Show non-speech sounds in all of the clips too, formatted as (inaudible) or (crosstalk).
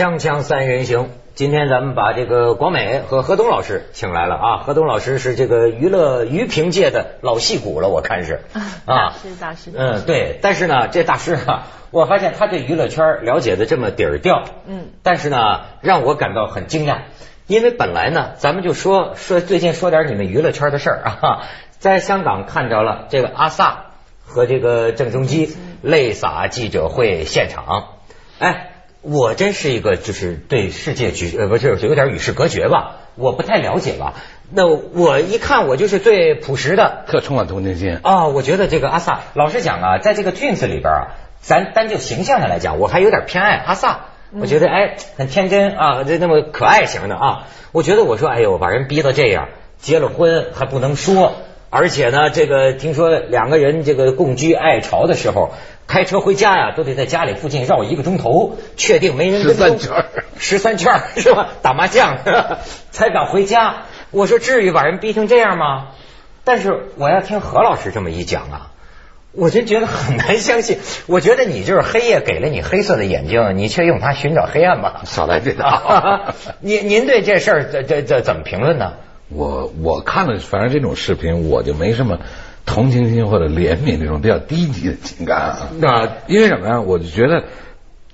锵锵三人行，今天咱们把这个广美和何东老师请来了啊。何东老师是这个娱乐娱评界的老戏骨了，我看是啊，是大师。嗯，对。但是呢，这大师啊，(laughs) 我发现他对娱乐圈了解的这么底儿掉。嗯。但是呢，让我感到很惊讶，因为本来呢，咱们就说说最近说点你们娱乐圈的事儿啊，(laughs) 在香港看着了这个阿 sa 和这个郑中基泪洒记者会现场，哎。我真是一个就是对世界局呃不是有点与世隔绝吧，我不太了解吧。那我一看我就是最朴实的，特充满同情心啊。我觉得这个阿萨，老实讲啊，在这个 Twins 里边啊，咱单就形象上来讲，我还有点偏爱阿萨。我觉得哎很天真啊，这那么可爱型的啊。我觉得我说哎呦把人逼到这样，结了婚还不能说，而且呢这个听说两个人这个共居爱巢的时候。开车回家呀，都得在家里附近绕一个钟头，确定没人十三圈，十三圈是吧？(laughs) 打麻将才敢回家。我说至于把人逼成这样吗？但是我要听何老师这么一讲啊，我真觉得很难相信。我觉得你就是黑夜给了你黑色的眼睛，你却用它寻找黑暗吧？少来这套。(laughs) 您您对这事儿这这这怎么评论呢？我我看了，反正这种视频我就没什么。同情心或者怜悯这种比较低级的情感啊，那因为什么呀？我就觉得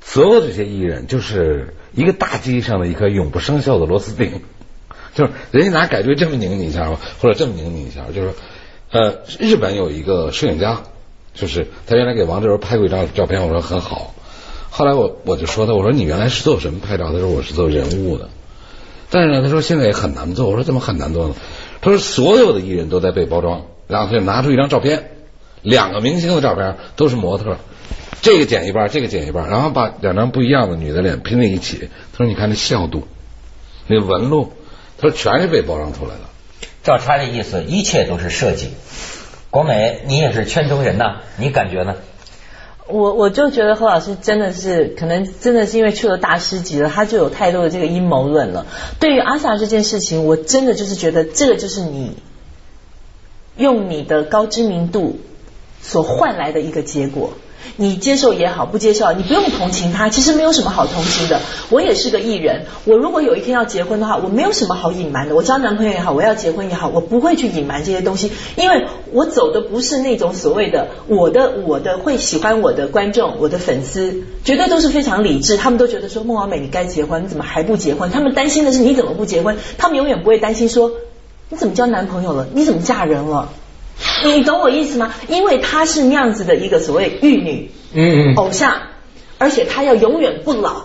所有这些艺人就是一个大机上的一颗永不生锈的螺丝钉，就是人家拿改锥这么拧你一下或者这么拧你一下，就是呃，日本有一个摄影家，就是他原来给王志文拍过一张照片，我说很好，后来我我就说他，我说你原来是做什么拍照？他说我是做人物的，但是呢，他说现在也很难做。我说怎么很难做呢？他说所有的艺人都在被包装。然后他就拿出一张照片，两个明星的照片都是模特，这个剪一半，这个剪一半，然后把两张不一样的女的脸拼在一起。他说：“你看那笑度，那纹路，他说全是被包装出来的。”照他的意思，一切都是设计。国美，你也是圈中人呐，你感觉呢？我我就觉得何老师真的是，可能真的是因为去了大师级了，他就有太多的这个阴谋论了。对于阿 sa 这件事情，我真的就是觉得这个就是你。用你的高知名度所换来的一个结果，你接受也好，不接受，你不用同情他，其实没有什么好同情的。我也是个艺人，我如果有一天要结婚的话，我没有什么好隐瞒的。我交男朋友也好，我要结婚也好，我不会去隐瞒这些东西，因为我走的不是那种所谓的我的我的会喜欢我的观众，我的粉丝绝对都是非常理智，他们都觉得说孟完美你该结婚，你怎么还不结婚？他们担心的是你怎么不结婚，他们永远不会担心说。你怎么交男朋友了？你怎么嫁人了？你懂我意思吗？因为她是那样子的一个所谓玉女，嗯嗯，偶像，而且她要永远不老，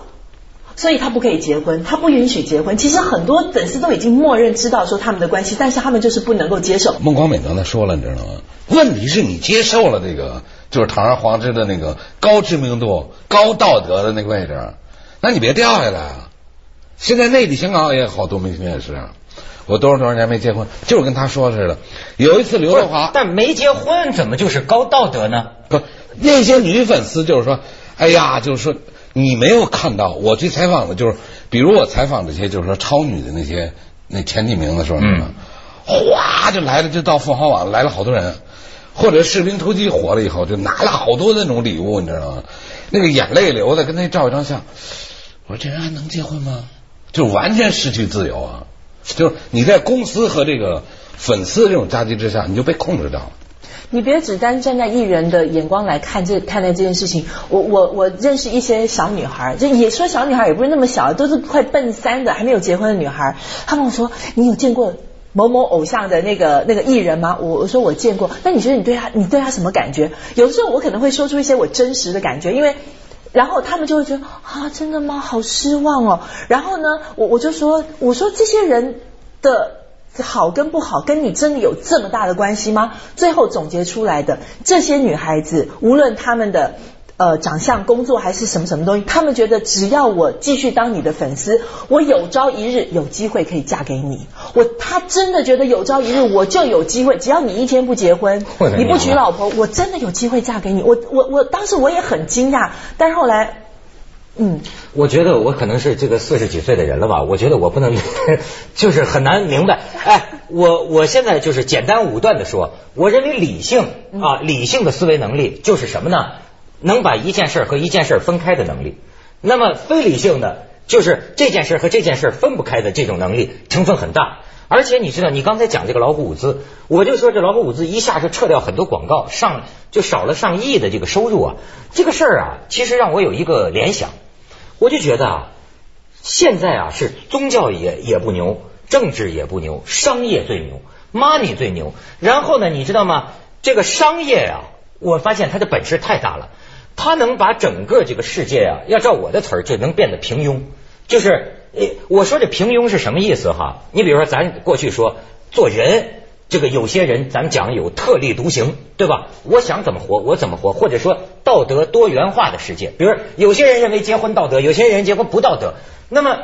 所以她不可以结婚，她不允许结婚。其实很多粉丝都已经默认知道说他们的关系，但是他们就是不能够接受。孟广美刚才说了，你知道吗？问题是你接受了这个，就是堂而皇之的那个高知名度、高道德的那个位置，那你别掉下来啊！现在内地、香港也好多明星也是。我多少多少年没结婚，就是跟他说似的。有一次刘德华，但没结婚怎么就是高道德呢？不，那些女粉丝就是说，哎呀，就是说你没有看到我去采访的，就是比如我采访这些就是说超女的那些那前几名的时候，嗯，哗就来了，就到凤凰网来了好多人，或者士兵突击火了以后，就拿了好多那种礼物，你知道吗？那个眼泪流的，跟他照一张相。我说这人还能结婚吗？就完全失去自由啊！就是你在公司和这个粉丝这种夹击之下，你就被控制掉了。你别只单站在艺人的眼光来看这看待这件事情。我我我认识一些小女孩，就也说小女孩也不是那么小，都是快奔三的还没有结婚的女孩。她跟我说：“你有见过某某偶像的那个那个艺人吗？”我我说我见过。那你觉得你对他你对他什么感觉？有的时候我可能会说出一些我真实的感觉，因为。然后他们就会觉得啊，真的吗？好失望哦。然后呢，我我就说，我说这些人的好跟不好，跟你真的有这么大的关系吗？最后总结出来的，这些女孩子，无论她们的。呃，长相、工作还是什么什么东西，他们觉得只要我继续当你的粉丝，我有朝一日有机会可以嫁给你。我他真的觉得有朝一日我就有机会，只要你一天不结婚，你不娶老婆，我真的有机会嫁给你。我我我当时我也很惊讶，但是后来，嗯，我觉得我可能是这个四十几岁的人了吧？我觉得我不能，(laughs) 就是很难明白。哎，我我现在就是简单武断的说，我认为理性啊，理性的思维能力就是什么呢？能把一件事和一件事分开的能力，那么非理性的，就是这件事和这件事分不开的这种能力成分很大。而且你知道，你刚才讲这个老虎伍兹，我就说这老虎伍兹一下就撤掉很多广告，上就少了上亿的这个收入啊。这个事儿啊，其实让我有一个联想，我就觉得啊，现在啊是宗教也也不牛，政治也不牛，商业最牛，money 最牛。然后呢，你知道吗？这个商业啊，我发现它的本事太大了，他能把整个这个世界啊，要照我的词儿，就能变得平庸，就是。我说这平庸是什么意思哈？你比如说，咱过去说做人，这个有些人咱讲有特立独行，对吧？我想怎么活我怎么活，或者说道德多元化的世界。比如有些人认为结婚道德，有些人结婚不道德。那么，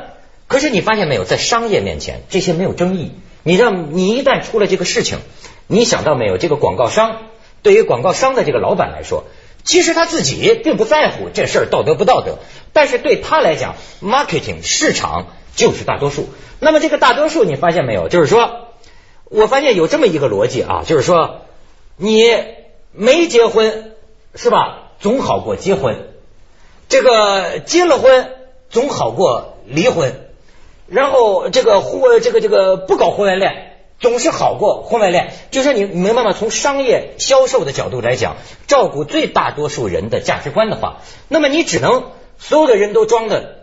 可是你发现没有，在商业面前这些没有争议。你让你一旦出了这个事情，你想到没有？这个广告商对于广告商的这个老板来说。其实他自己并不在乎这事儿道德不道德，但是对他来讲，marketing 市场就是大多数。那么这个大多数你发现没有？就是说，我发现有这么一个逻辑啊，就是说，你没结婚是吧？总好过结婚。这个结了婚总好过离婚。然后这个婚这个这个不搞婚外恋。总是好过婚外恋，就说你明白吗？从商业销售的角度来讲，照顾最大多数人的价值观的话，那么你只能所有的人都装的。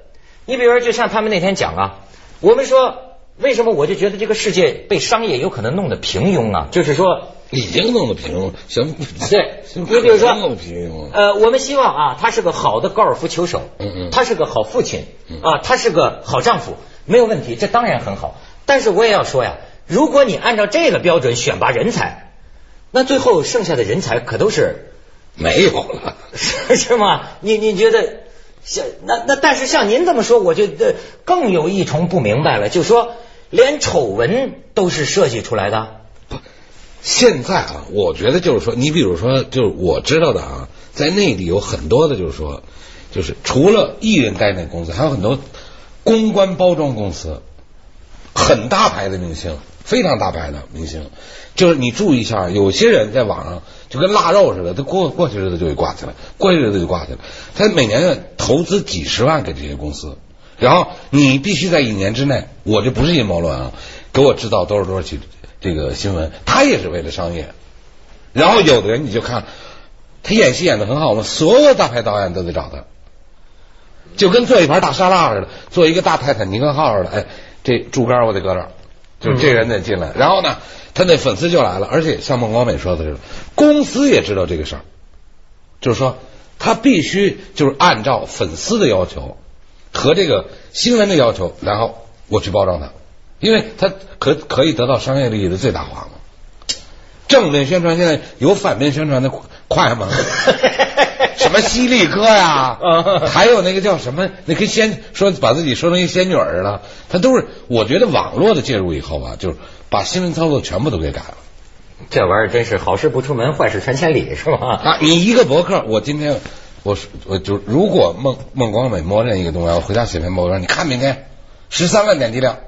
你比如说，就像他们那天讲啊，我们说为什么我就觉得这个世界被商业有可能弄得平庸啊？就是说已经弄得平庸，行对。你比如说，(laughs) 呃，我们希望啊，他是个好的高尔夫球手，嗯嗯，他是个好父亲，啊，他是个好丈夫，没有问题，这当然很好。但是我也要说呀。如果你按照这个标准选拔人才，那最后剩下的人才可都是没有了，(laughs) 是吗？你你觉得像那那？但是像您这么说，我就更有一重不明白了，就说连丑闻都是设计出来的。不，现在啊，我觉得就是说，你比如说，就是我知道的啊，在内地有很多的，就是说，就是除了艺人代那公司，还有很多公关包装公司，很大牌的明星。非常大牌的明星，就是你注意一下，有些人在网上就跟腊肉似的，他过过去日子就给挂起来，过去日子就挂起来。他每年投资几十万给这些公司，然后你必须在一年之内，我这不是阴谋论啊，给我制造多少多少起这个新闻，他也是为了商业。然后有的人你就看，他演戏演的很好嘛，所有大牌导演都得找他，就跟做一盘大沙拉似的，做一个大泰坦尼克号似的，哎，这竹竿我得搁这儿。就这人得进来，然后呢，他那粉丝就来了，而且像孟广美说的是，公司也知道这个事儿，就是说他必须就是按照粉丝的要求和这个新闻的要求，然后我去包装他，因为他可可以得到商业利益的最大化嘛。正面宣传现在有反面宣传的快吗？(laughs) 什么犀利哥呀，还有那个叫什么，那跟仙说把自己说成一仙女儿了，他都是我觉得网络的介入以后啊，就是把新闻操作全部都给改了。这玩意儿真是好事不出门，坏事传千里，是吧？啊，你一个博客，我今天我我就如果孟孟广美默认一个东西，我回家写篇博客，你看明天十三万点击量，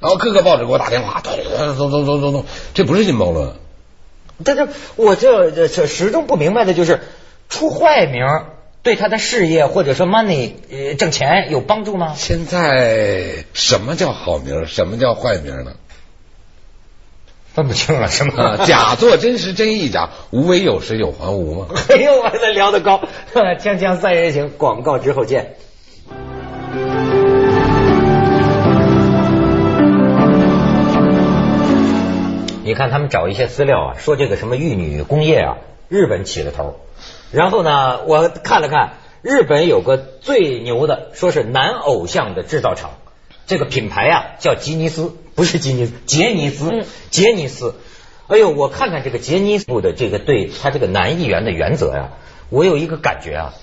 然后各个报纸给我打电话，咚咚咚咚咚咚，这不是阴谋论。但是我这这始终不明白的就是。出坏名对他的事业或者说 money 呃挣钱有帮助吗？现在什么叫好名？什么叫坏名呢？分不清了，是吗？假作真时真亦假，无为有时有还无吗？哎呦，我这聊得高，(laughs) 锵锵三人行，广告之后见。你看他们找一些资料啊，说这个什么玉女工业啊，日本起了头。然后呢，我看了看，日本有个最牛的，说是男偶像的制造厂，这个品牌啊叫吉尼斯，不是吉尼斯，杰尼斯，杰尼斯。哎呦，我看看这个杰尼斯的这个对他这个男议员的原则呀，我有一个感觉啊，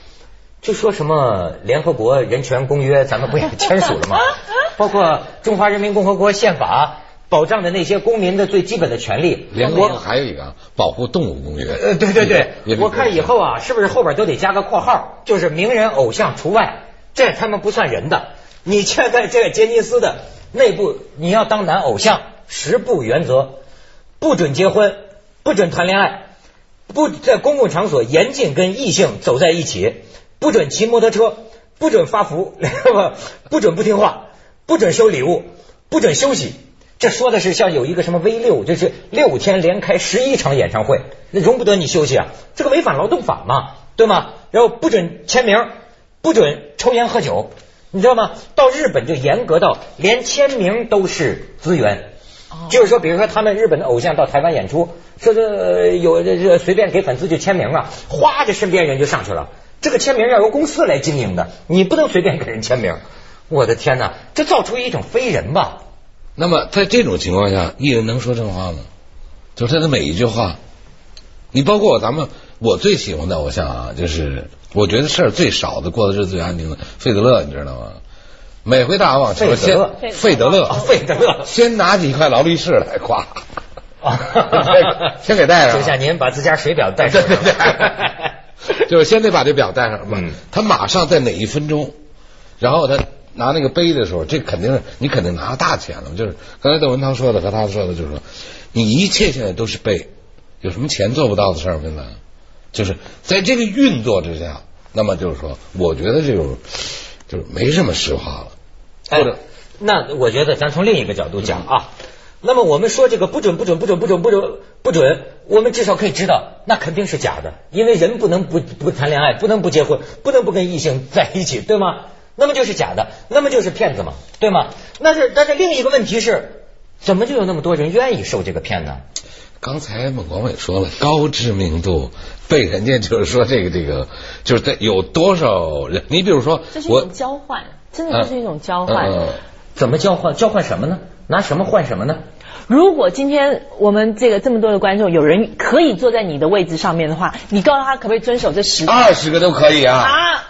就说什么联合国人权公约，咱们不也 (laughs) 签署了吗？包括中华人民共和国宪法。保障的那些公民的最基本的权利，我还有一个保护动物公约。呃，对对对，我看以后啊，是不是后边都得加个括号，就是名人偶像除外，这他们不算人的。你现在这个杰尼斯的内部，你要当男偶像，十不原则：不准结婚，不准谈恋爱，不在公共场所严禁跟异性走在一起，不准骑摩托车，不准发福，(laughs) 不准不听话，不准收礼物，不准休息。这说的是像有一个什么 V 六，就是六天连开十一场演唱会，那容不得你休息啊！这个违反劳动法嘛，对吗？然后不准签名，不准抽烟喝酒，你知道吗？到日本就严格到连签名都是资源，就是说，比如说他们日本的偶像到台湾演出，说这有这这随便给粉丝就签名啊，哗，这身边人就上去了。这个签名要由公司来经营的，你不能随便给人签名。我的天哪，这造出一种非人吧？那么在这种情况下，艺人能说真话吗？就是他的每一句话，你包括咱们我最喜欢的偶像啊，就是我觉得事儿最少的，过的日子最安宁的费德勒，你知道吗？每回打完网球，先费德勒，费德勒先拿几块劳力士来夸，(laughs) 先给带上，就像您把自家水表带上，对 (laughs) 对对，(laughs) 就是先得把这表带上嘛。他马上在哪一分钟，然后他。拿那个杯的时候，这肯定是你肯定拿大钱了。就是刚才窦文涛说的和他说的，就是说你一切现在都是杯，有什么钱做不到的事儿？现在就是在这个运作之下，那么就是说，我觉得这种就是没什么实话了。或者，那我觉得咱从另一个角度讲啊，那么我们说这个不准不准不准不准不准不准，我们至少可以知道，那肯定是假的，因为人不能不不谈恋爱，不能不结婚，不能不跟异性在一起，对吗？那么就是假的，那么就是骗子嘛，对吗？那是，但是另一个问题是，怎么就有那么多人愿意受这个骗呢？刚才孟广伟说了，高知名度被人家就是说这个这个，就是在有多少人？你比如说，这是一种交换，真的就是一种交换。怎么交换？交换什么呢？拿什么换什么呢？如果今天我们这个这么多的观众，有人可以坐在你的位置上面的话，你告诉他可不可以遵守这十？二十个都可以啊。啊。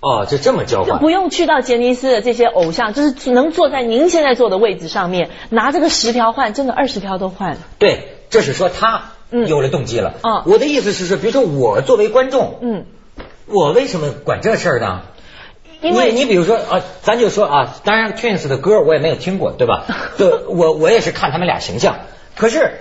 哦，就这么交换，就不用去到杰尼斯的这些偶像，就是能坐在您现在坐的位置上面，拿这个十条换，真的二十条都换。对，这是说他有了动机了。啊，我的意思是说，比如说我作为观众，嗯，我为什么管这事儿呢？因为你比如说啊，咱就说啊，当然 Twins 的歌我也没有听过，对吧？(laughs) 对，我我也是看他们俩形象，可是。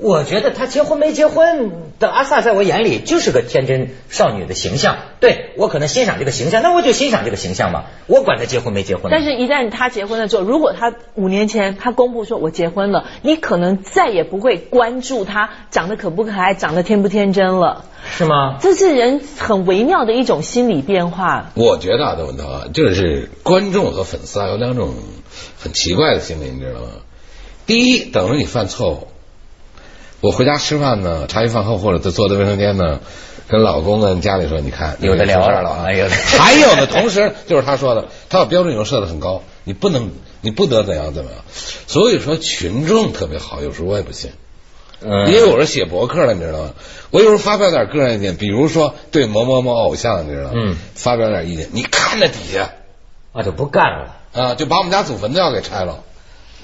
我觉得她结婚没结婚的阿萨，在我眼里就是个天真少女的形象。对我可能欣赏这个形象，那我就欣赏这个形象嘛。我管她结婚没结婚。但是，一旦她结婚了之后，如果她五年前她公布说我结婚了，你可能再也不会关注她长得可不可爱，长得天不天真了。是吗？这是人很微妙的一种心理变化。我觉得啊，邓文涛，就是观众和粉丝啊有两种很奇怪的心理，你知道吗？第一，等着你犯错误。我回家吃饭呢，茶余饭后或者在坐在卫生间呢，跟老公跟家里说，你看有的聊了啊，(laughs) 还有的同时就是他说的，他把标准又设的很高，你不能，你不得怎样怎么样。所以说群众特别好，有时候我也不信。嗯，因为我是写博客的，你知道吗？我有时候发表点个人意见，比如说对某某某偶像，你知道吗？嗯，发表点意见，你看着底下啊就不干了啊，就把我们家祖坟都要给拆了。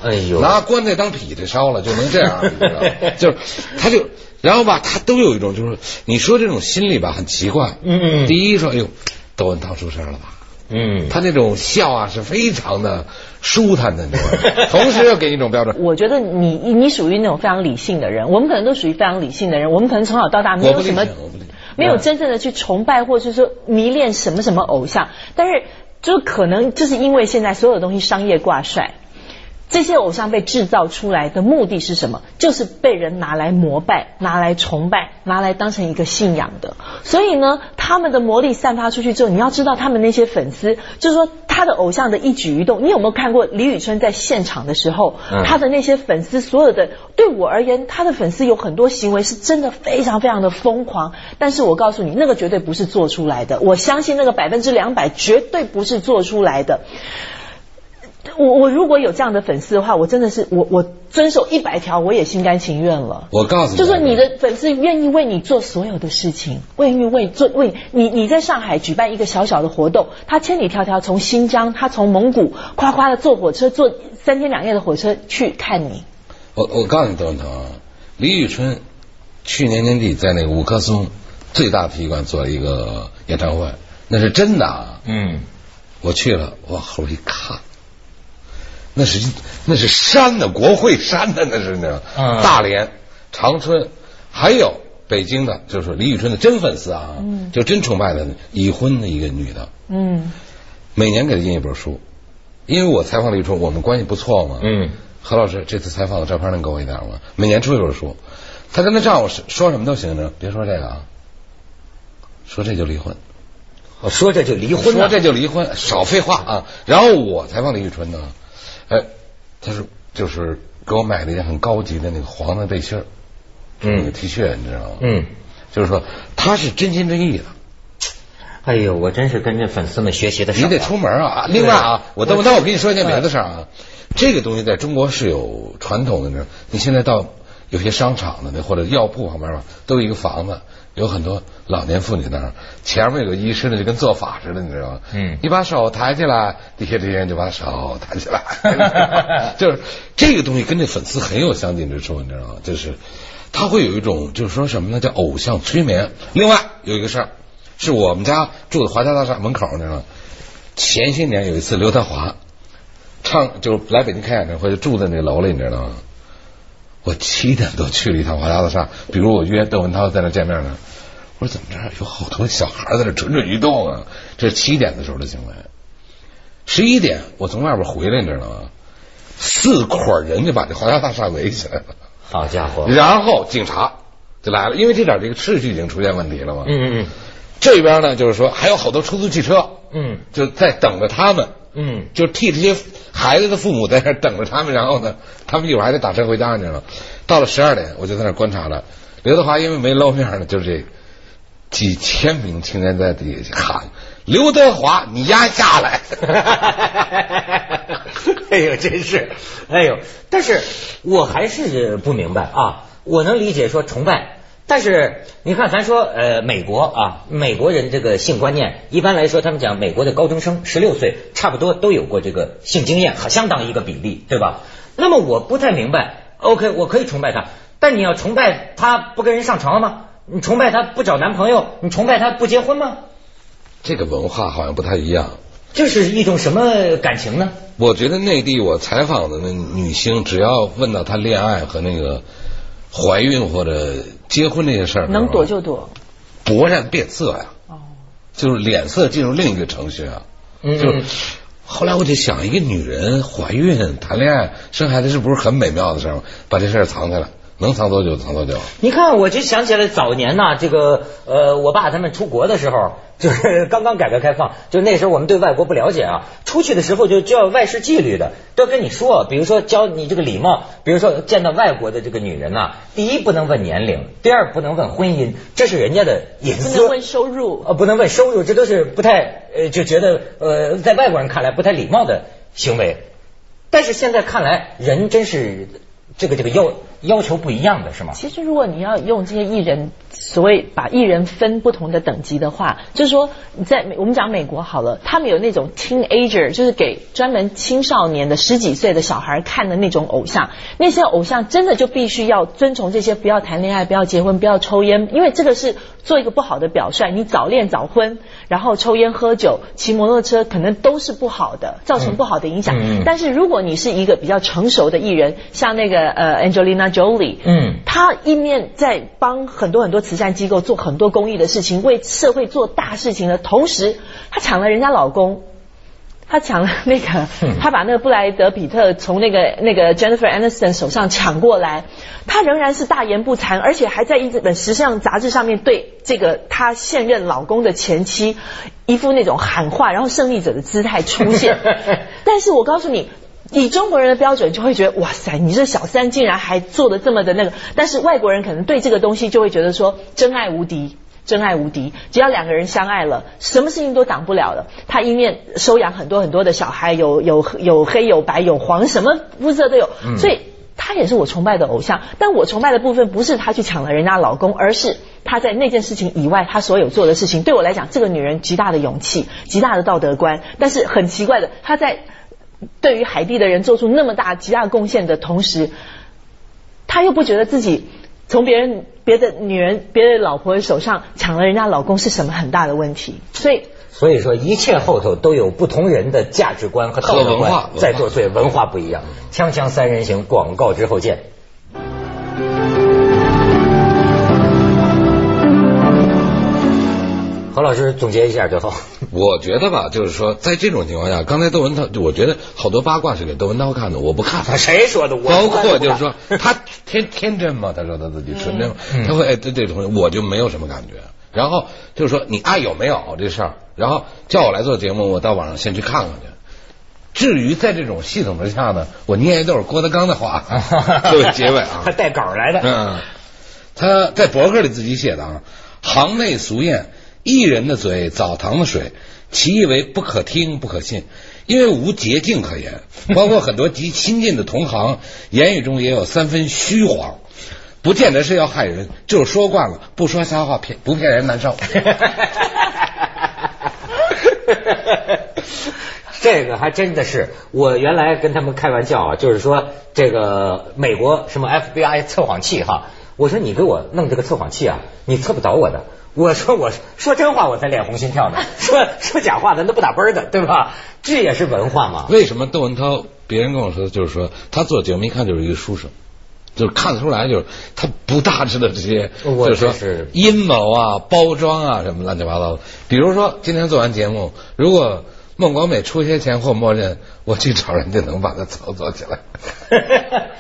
哎呦，拿棺材当劈柴烧了就能这样，(laughs) 就是他就然后吧，他都有一种就是你说这种心理吧，很奇怪。嗯，第一说，哎呦，窦文涛出事了吧？嗯，他那种笑啊是非常的舒坦的，(laughs) 同时又给你一种标准。我觉得你你属于那种非常理性的人，我们可能都属于非常理性的人，我们可能从小到大没有什么，没有真正的去崇拜或者是说迷恋什么什么偶像，但是就可能就是因为现在所有东西商业挂帅。这些偶像被制造出来的目的是什么？就是被人拿来膜拜、拿来崇拜、拿来当成一个信仰的。所以呢，他们的魔力散发出去之后，你要知道，他们那些粉丝，就是说他的偶像的一举一动，你有没有看过李宇春在现场的时候，他的那些粉丝所有的？对我而言，他的粉丝有很多行为是真的非常非常的疯狂。但是我告诉你，那个绝对不是做出来的。我相信那个百分之两百绝对不是做出来的。我我如果有这样的粉丝的话，我真的是我我遵守一百条，我也心甘情愿了。我告诉你，就说你的粉丝愿意为你做所有的事情，愿意为做为你你在上海举办一个小小的活动，他千里迢迢从新疆，他从蒙古夸夸的坐火车坐三天两夜的火车去看你。我我告诉你，邓腾，李宇春去年年底在那个五棵松最大体育馆做了一个演唱会，那是真的啊。嗯，我去了，我后一看。那是那是山的国会山的那是那大连长春，还有北京的，就是李宇春的真粉丝啊，就真崇拜的已婚的一个女的，嗯，每年给她印一本书，因为我采访李宇春，我们关系不错嘛，嗯，何老师这次采访的照片能给我一点吗？每年出一本书，她跟她丈夫说什么都行，别说这个啊，说这就离婚，说这就离婚，说这就离婚，少废话啊！然后我采访李宇春呢，哎，他说就是给我买了一件很高级的那个黄的背心儿。那个 T 恤，你知道吗？嗯，就是说他是真心真意的。哎呦，我真是跟着粉丝们学习的。你得出门啊！另外啊，我等那我跟你说一件别的事儿啊。这个东西在中国是有传统的，你知道？你现在到有些商场的那或者药铺旁边吧，都有一个房子，有很多老年妇女那儿，前面有个医师呢，就跟做法似的，你知道吗？嗯。你把手抬起来，底下这些人就把手抬起来。(laughs) 就是这个东西跟这粉丝很有相近之处，你知道吗？就是。他会有一种就是说什么呢？叫偶像催眠。另外有一个事儿，是我们家住的华侨大厦门口你知道吗。前些年有一次刘德华唱，就是来北京开演唱会，就住在那楼里，你知道吗？我七点多去了一趟华侨大厦，比如我约邓文涛在那见面呢。我说怎么着？有好多小孩在那蠢蠢欲动啊！这是七点的时候的行为。十一点我从外边回来，你知道吗？四伙人就把这华侨大厦围起来了。好家伙！然后警察就来了，因为这点这个秩序已经出现问题了嘛。嗯嗯嗯。这边呢，就是说还有好多出租汽车，嗯，就在等着他们，嗯，就替这些孩子的父母在那等着他们。然后呢，(laughs) 他们一会儿还得打车回家，你知道吗？到了十二点，我就在那观察了。刘德华因为没露面呢，就是这几千名青年在底下喊：“刘德华，你压下来！” (laughs) 哎呦，真是，哎呦！但是我还是不明白啊。我能理解说崇拜，但是你看，咱说呃，美国啊，美国人这个性观念，一般来说，他们讲美国的高中生十六岁差不多都有过这个性经验，相当一个比例，对吧？那么我不太明白，OK，我可以崇拜他，但你要崇拜他不跟人上床吗？你崇拜他不找男朋友？你崇拜他不结婚吗？这个文化好像不太一样。这是一种什么感情呢？我觉得内地我采访的那女星，只要问到她恋爱和那个怀孕或者结婚这些事儿，能躲就躲，勃然变色呀。哦，就是脸色进入另一个程序啊。嗯。就后来我就想，一个女人怀孕、谈恋爱、生孩子，是不是很美妙的事儿？把这事儿藏起来。能藏多久藏多久？你看，我就想起来早年呐，这个呃，我爸他们出国的时候，就是刚刚改革开放，就那时候我们对外国不了解啊，出去的时候就教外事纪律的，都要跟你说，比如说教你这个礼貌，比如说见到外国的这个女人呐，第一不能问年龄，第二不能问婚姻，这是人家的隐私。不能问收入。呃，不能问收入，这都是不太呃，就觉得呃，在外国人看来不太礼貌的行为。但是现在看来，人真是。这个这个要要求不一样的是吗？其实如果你要用这些艺人，所谓把艺人分不同的等级的话，就是说在我们讲美国好了，他们有那种 teenager，就是给专门青少年的十几岁的小孩看的那种偶像，那些偶像真的就必须要遵从这些，不要谈恋爱，不要结婚，不要抽烟，因为这个是做一个不好的表率。你早恋早婚，然后抽烟喝酒，骑摩托车，可能都是不好的，造成不好的影响。但是如果你是一个比较成熟的艺人，像那个。呃，Angelina Jolie，嗯，她一面在帮很多很多慈善机构做很多公益的事情，为社会做大事情的同时，她抢了人家老公，她抢了那个，她把那个布莱德比特从那个那个 Jennifer Aniston 手上抢过来，她仍然是大言不惭，而且还在一本时尚杂志上面对这个她现任老公的前妻一副那种喊话，然后胜利者的姿态出现。(laughs) 但是我告诉你。以中国人的标准，就会觉得哇塞，你这小三竟然还做的这么的那个。但是外国人可能对这个东西就会觉得说，真爱无敌，真爱无敌。只要两个人相爱了，什么事情都挡不了了。他一面收养很多很多的小孩，有有有黑有白有黄，什么肤色都有。所以他也是我崇拜的偶像。但我崇拜的部分不是他去抢了人家老公，而是他在那件事情以外，他所有做的事情。对我来讲，这个女人极大的勇气，极大的道德观。但是很奇怪的，她在。对于海地的人做出那么大极大贡献的同时，他又不觉得自己从别人别的女人别的老婆手上抢了人家老公是什么很大的问题，所以所以说一切后头都有不同人的价值观和道德观在作祟，文化不一样。锵锵三人行广告之后见。何老师总结一下最后。我觉得吧，就是说，在这种情况下，刚才窦文涛，我觉得好多八卦是给窦文涛看的，我不看。他 (laughs) 谁说的？我包括就是说，他天天真嘛，他说他自己纯真，他会对这种，我就没有什么感觉。然后就是说，你爱有没有这事儿，然后叫我来做节目，我到网上先去看看去。至于在这种系统之下呢，我念一段郭德纲的话 (laughs) 作为结尾啊，(laughs) 他带稿来的。嗯，他在博客里自己写的啊，行内俗谚，艺人的嘴澡堂的水，其意为不可听不可信，因为无捷径可言。包括很多极亲近的同行，言语中也有三分虚谎，不见得是要害人，就是说惯了，不说瞎话骗不骗人难受。(laughs) 这个还真的是，我原来跟他们开玩笑啊，就是说这个美国什么 FBI 测谎器哈，我说你给我弄这个测谎器啊，你测不倒我的。我说我说真话我才脸红心跳呢，(laughs) 说说假话咱都不打奔的，对吧？这也是文化嘛。为什么窦文涛？别人跟我说，就是说他做节目一看就是一个书生，就是看得出来，就是他不大知道这些，就是说阴谋啊、包装啊什么乱七八糟的。比如说今天做完节目，如果。孟广美出些钱或默认，我去找人就能把他操作起来。(laughs)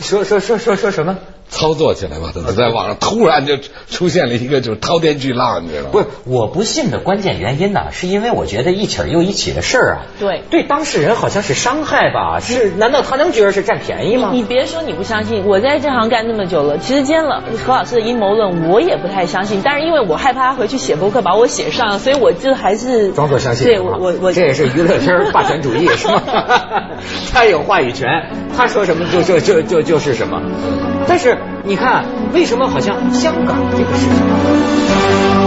说说说说说什么？操作起来吧，(laughs) 在网上突然就出现了一个就是滔天巨浪，你知道吗？不是，我不信的关键原因呢，是因为我觉得一起又一起的事儿啊，对，对当事人好像是伤害吧？是？难道他能觉得是占便宜吗？你别说你不相信，我在这行干那么久了，其实今天了何老师的阴谋论我也不太相信，但是因为我害怕他回去写博客把我写上，所以我就还是装作相信。对我我我这也是娱乐圈霸权主义是吗？(laughs) 他有话语权，他说什么就就就就就是什么。但是你看为什么好像香港这个事情